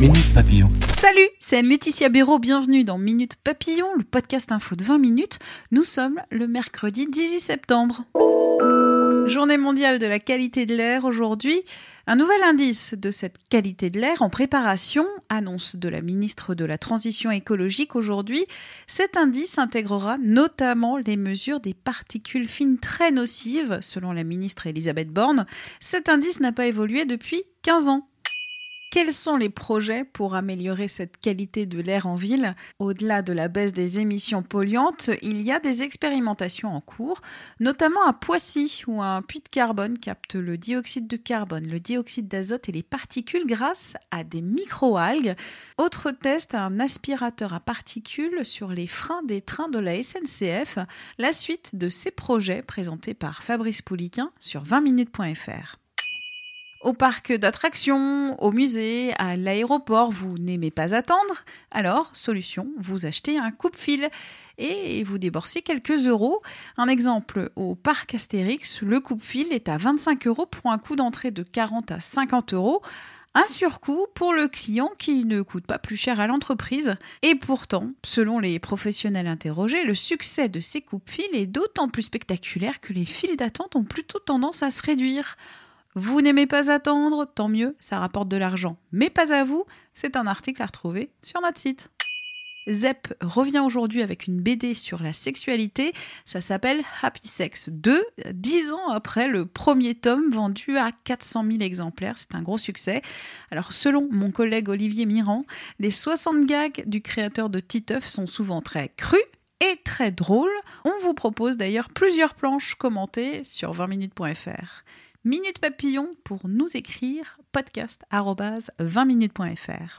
Minute Papillon. Salut, c'est Laetitia Béraud, bienvenue dans Minute Papillon, le podcast info de 20 minutes. Nous sommes le mercredi 18 septembre. Journée mondiale de la qualité de l'air aujourd'hui. Un nouvel indice de cette qualité de l'air en préparation, annonce de la ministre de la Transition écologique aujourd'hui. Cet indice intégrera notamment les mesures des particules fines très nocives, selon la ministre Elisabeth Borne. Cet indice n'a pas évolué depuis 15 ans. Quels sont les projets pour améliorer cette qualité de l'air en ville? Au-delà de la baisse des émissions polluantes, il y a des expérimentations en cours, notamment à Poissy, où un puits de carbone capte le dioxyde de carbone, le dioxyde d'azote et les particules grâce à des microalgues. Autre test, un aspirateur à particules sur les freins des trains de la SNCF. La suite de ces projets présentés par Fabrice Pouliquin sur 20minutes.fr. Au parc d'attractions, au musée, à l'aéroport, vous n'aimez pas attendre Alors, solution, vous achetez un coupe-fil et vous déboursez quelques euros. Un exemple, au parc Astérix, le coupe-fil est à 25 euros pour un coût d'entrée de 40 à 50 euros. Un surcoût pour le client qui ne coûte pas plus cher à l'entreprise. Et pourtant, selon les professionnels interrogés, le succès de ces coupes-fils est d'autant plus spectaculaire que les files d'attente ont plutôt tendance à se réduire. Vous n'aimez pas attendre, tant mieux, ça rapporte de l'argent. Mais pas à vous, c'est un article à retrouver sur notre site. Zep revient aujourd'hui avec une BD sur la sexualité. Ça s'appelle Happy Sex 2, dix ans après le premier tome vendu à 400 000 exemplaires. C'est un gros succès. Alors, selon mon collègue Olivier Mirand, les 60 gags du créateur de Titeuf sont souvent très crus et très drôles. On vous propose d'ailleurs plusieurs planches commentées sur 20minutes.fr. Minute Papillon pour nous écrire podcast 20minutes.fr.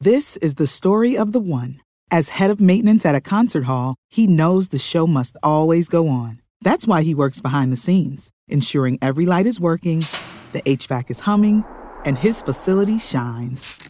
This is the story of the one. As head of maintenance at a concert hall, he knows the show must always go on. That's why he works behind the scenes, ensuring every light is working, the HVAC is humming, and his facility shines.